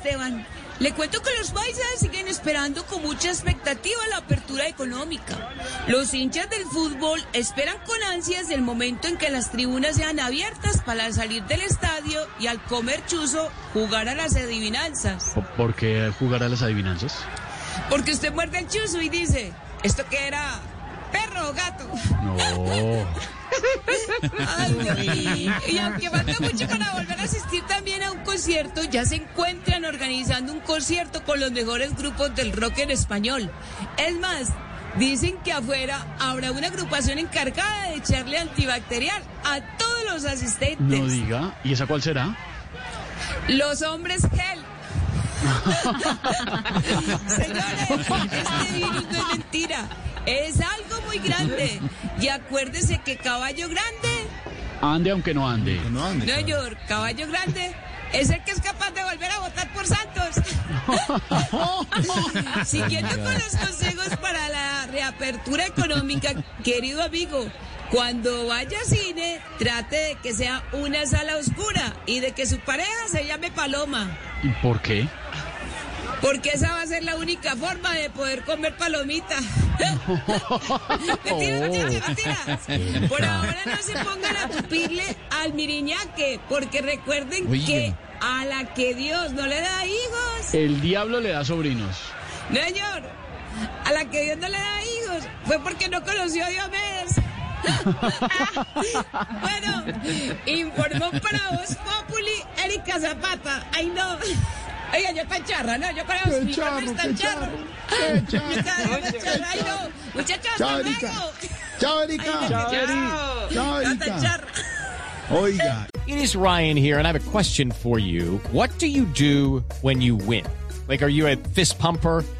Esteban. Le cuento que los paisas siguen esperando con mucha expectativa la apertura económica. Los hinchas del fútbol esperan con ansias el momento en que las tribunas sean abiertas para salir del estadio y al comer chuzo jugar a las adivinanzas. ¿Por qué jugar a las adivinanzas? Porque usted muerde el chuzo y dice, ¿esto qué era? ¿Perro o gato? No. Ay. Y aunque falta mucho para volver a asistir también a un concierto, ya se encuentran organizando un concierto con los mejores grupos del rock en español. Es más, dicen que afuera habrá una agrupación encargada de echarle antibacterial a todos los asistentes. No diga. ¿Y esa cuál será? Los hombres gel. Señores, este virus no es mentira. Es algo muy grande. Y acuérdese que caballo grande, Ande aunque no ande. Nueva York, caballo grande, es el que es capaz de volver a votar por Santos. Siguiendo con los consejos para la reapertura económica, querido amigo, cuando vaya a cine, trate de que sea una sala oscura y de que su pareja se llame Paloma. ¿Y por qué? Porque esa va a ser la única forma de poder comer palomita. mentira. Por ahora no se pongan a tupirle al miriñaque, porque recuerden que a la que Dios no le da hijos, El diablo le da sobrinos. no señor, a la que Dios no le da hijos, fue porque no conoció a Diomedes. bueno, informó para Voz Populi Erika Zapata. Ay, no. Oiga, yo tan charra, ¿no? Yo para los charro, tan qué charro. charro, qué tan charra, ay, no. Muchachos, Chao, hasta luego. Chao, Erika. Oiga, It is Ryan here, and I have a question for you. What do you do when you win? Like, are you a fist pumper?